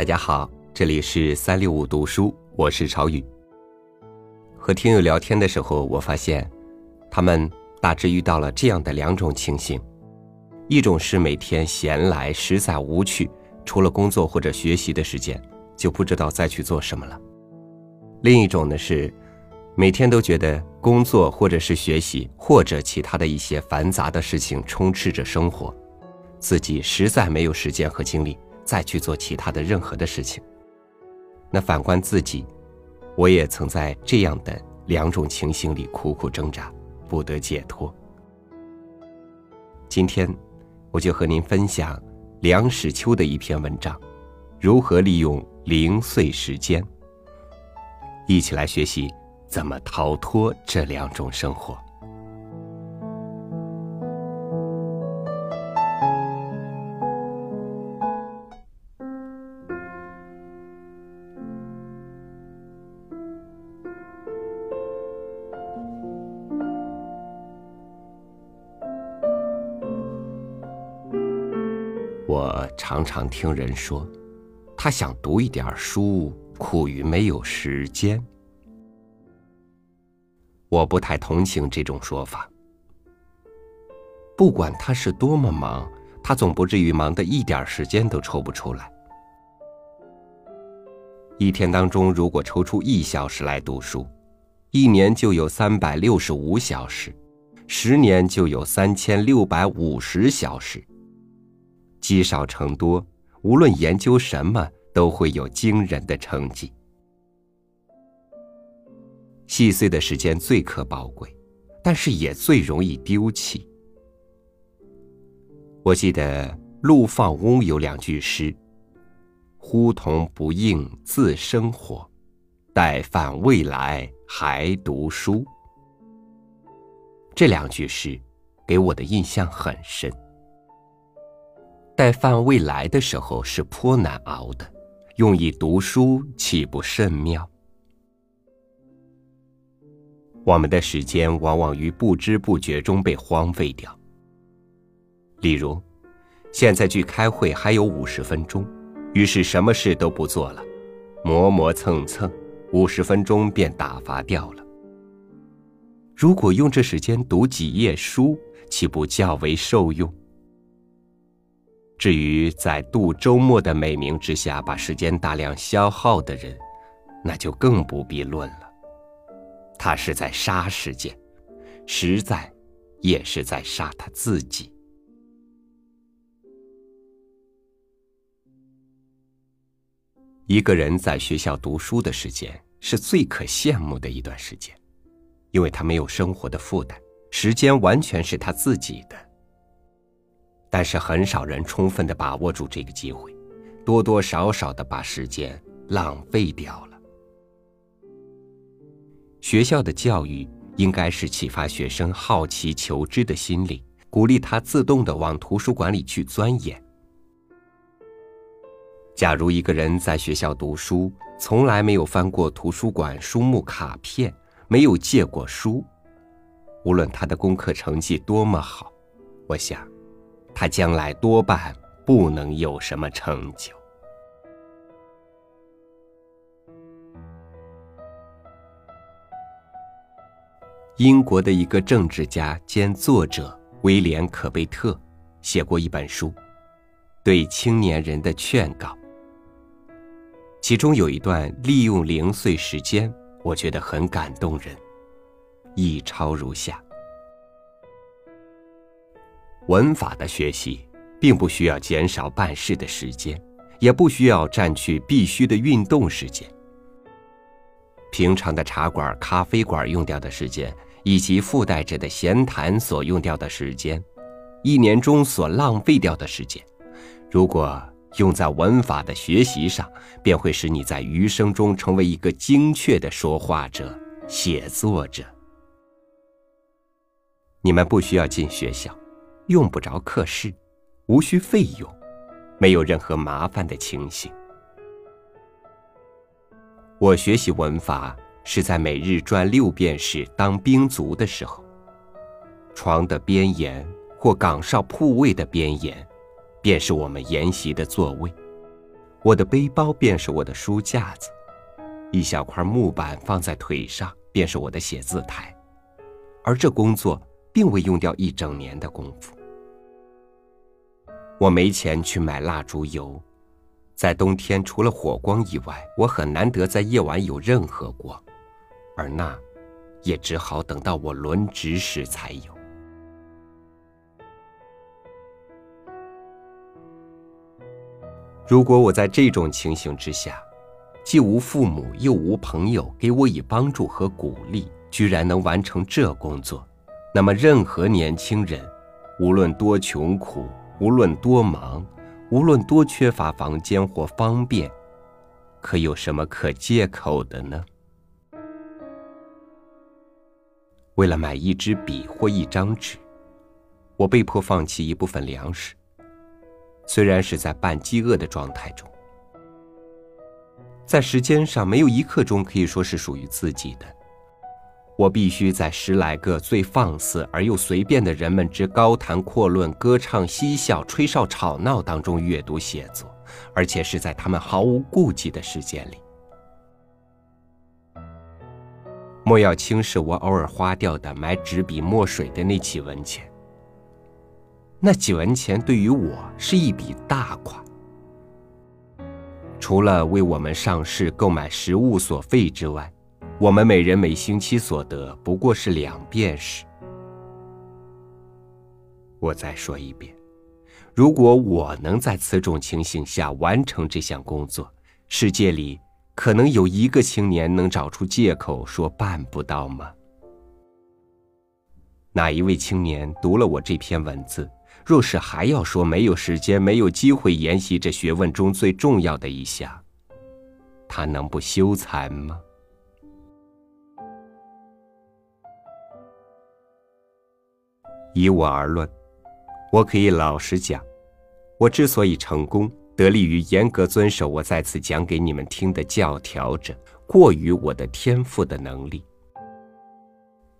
大家好，这里是三六五读书，我是朝宇。和听友聊天的时候，我发现，他们大致遇到了这样的两种情形：一种是每天闲来实在无趣，除了工作或者学习的时间，就不知道再去做什么了；另一种呢是，每天都觉得工作或者是学习或者其他的一些繁杂的事情充斥着生活，自己实在没有时间和精力。再去做其他的任何的事情。那反观自己，我也曾在这样的两种情形里苦苦挣扎，不得解脱。今天，我就和您分享梁实秋的一篇文章：如何利用零碎时间。一起来学习怎么逃脱这两种生活。我常常听人说，他想读一点书，苦于没有时间。我不太同情这种说法。不管他是多么忙，他总不至于忙得一点时间都抽不出来。一天当中，如果抽出一小时来读书，一年就有三百六十五小时，十年就有三千六百五十小时。积少成多，无论研究什么，都会有惊人的成绩。细碎的时间最可宝贵，但是也最容易丢弃。我记得陆放翁有两句诗：“呼童不应自生火，待饭未来还读书。”这两句诗给我的印象很深。待饭未来的时候是颇难熬的，用以读书岂不甚妙？我们的时间往往于不知不觉中被荒废掉。例如，现在距开会还有五十分钟，于是什么事都不做了，磨磨蹭蹭，五十分钟便打发掉了。如果用这时间读几页书，岂不较为受用？至于在度周末的美名之下把时间大量消耗的人，那就更不必论了。他是在杀时间，实在也是在杀他自己。一个人在学校读书的时间是最可羡慕的一段时间，因为他没有生活的负担，时间完全是他自己的。但是很少人充分的把握住这个机会，多多少少的把时间浪费掉了。学校的教育应该是启发学生好奇求知的心理，鼓励他自动的往图书馆里去钻研。假如一个人在学校读书，从来没有翻过图书馆书目卡片，没有借过书，无论他的功课成绩多么好，我想。他将来多半不能有什么成就。英国的一个政治家兼作者威廉·可贝特写过一本书，对青年人的劝告。其中有一段利用零碎时间，我觉得很感动人，一抄如下。文法的学习，并不需要减少办事的时间，也不需要占据必须的运动时间。平常的茶馆、咖啡馆用掉的时间，以及附带着的闲谈所用掉的时间，一年中所浪费掉的时间，如果用在文法的学习上，便会使你在余生中成为一个精确的说话者、写作者。你们不需要进学校。用不着课室，无需费用，没有任何麻烦的情形。我学习文法是在每日转六便士当兵卒的时候，床的边沿或岗哨铺位的边沿，便是我们研习的座位。我的背包便是我的书架子，一小块木板放在腿上便是我的写字台，而这工作并未用掉一整年的功夫。我没钱去买蜡烛油，在冬天除了火光以外，我很难得在夜晚有任何光，而那，也只好等到我轮值时才有。如果我在这种情形之下，既无父母又无朋友给我以帮助和鼓励，居然能完成这工作，那么任何年轻人，无论多穷苦，无论多忙，无论多缺乏房间或方便，可有什么可借口的呢？为了买一支笔或一张纸，我被迫放弃一部分粮食。虽然是在半饥饿的状态中，在时间上没有一刻钟可以说是属于自己的。我必须在十来个最放肆而又随便的人们之高谈阔论、歌唱嬉笑、吹哨吵闹当中阅读写作，而且是在他们毫无顾忌的时间里。莫要轻视我偶尔花掉的买纸笔墨水的那几文钱。那几文钱对于我是一笔大款，除了为我们上市购买食物所费之外，我们每人每星期所得不过是两便士。我再说一遍，如果我能在此种情形下完成这项工作，世界里可能有一个青年能找出借口说办不到吗？哪一位青年读了我这篇文字？若是还要说没有时间、没有机会研习这学问中最重要的一项，他能不羞惭吗？以我而论，我可以老实讲，我之所以成功，得力于严格遵守我再次讲给你们听的教条者，过于我的天赋的能力。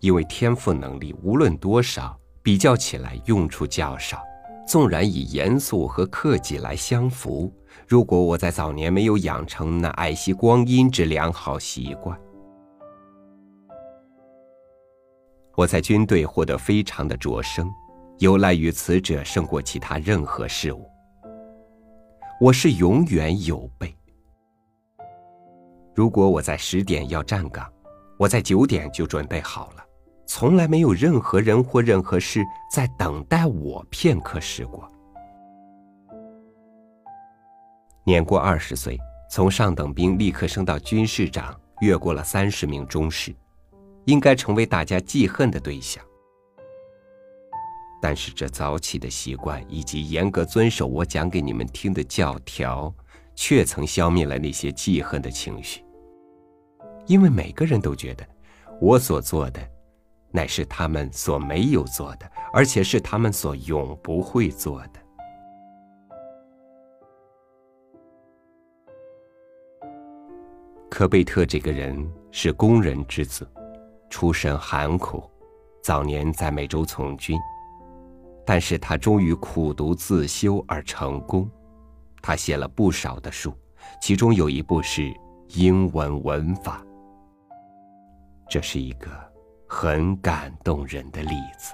因为天赋能力无论多少。比较起来，用处较少。纵然以严肃和克己来相符，如果我在早年没有养成那爱惜光阴之良好习惯，我在军队获得非常的卓升，有赖于此者胜过其他任何事物。我是永远有备。如果我在十点要站岗，我在九点就准备好了。从来没有任何人或任何事在等待我片刻时过。年过二十岁，从上等兵立刻升到军士长，越过了三十名中士，应该成为大家记恨的对象。但是这早起的习惯以及严格遵守我讲给你们听的教条，却曾消灭了那些记恨的情绪。因为每个人都觉得，我所做的。乃是他们所没有做的，而且是他们所永不会做的。科贝特这个人是工人之子，出身寒苦，早年在美洲从军，但是他终于苦读自修而成功。他写了不少的书，其中有一部是英文文法。这是一个。很感动人的例子。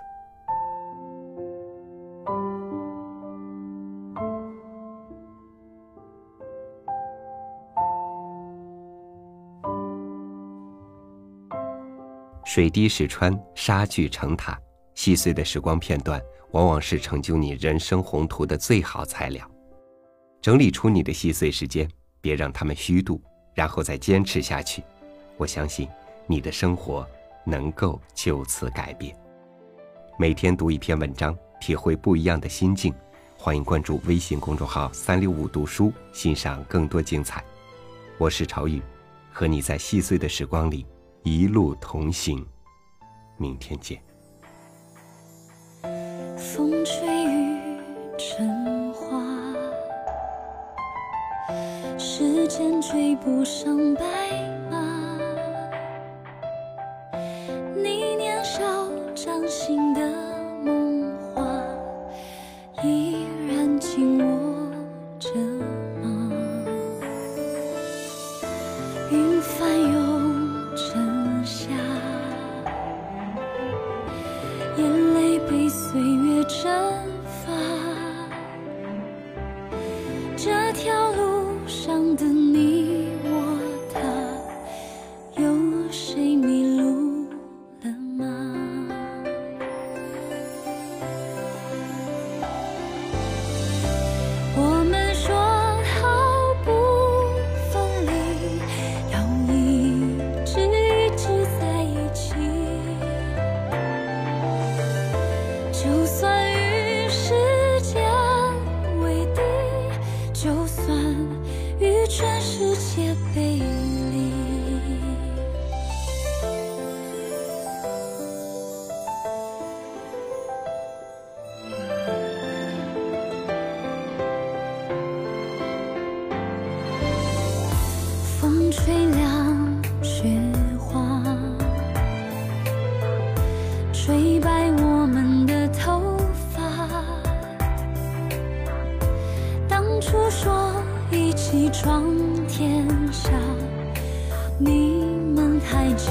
水滴石穿，沙聚成塔，细碎的时光片段，往往是成就你人生宏图的最好材料。整理出你的细碎时间，别让他们虚度，然后再坚持下去。我相信你的生活。能够就此改变。每天读一篇文章，体会不一样的心境。欢迎关注微信公众号“三六五读书”，欣赏更多精彩。我是朝雨，和你在细碎的时光里一路同行。明天见。风吹雨成花，时间追不上白马。天下，你们还记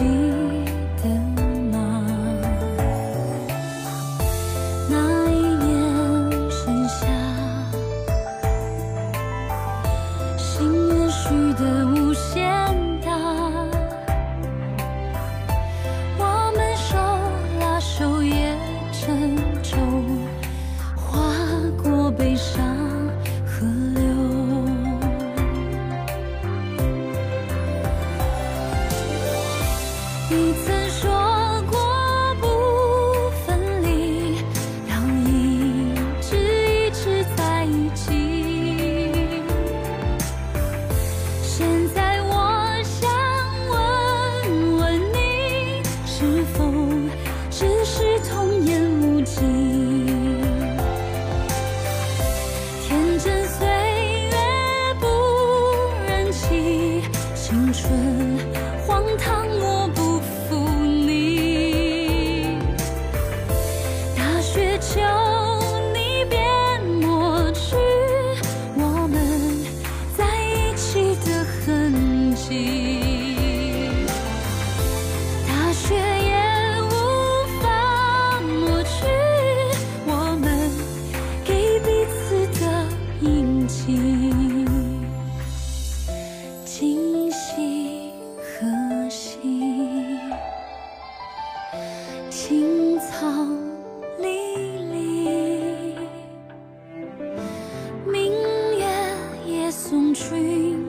送君。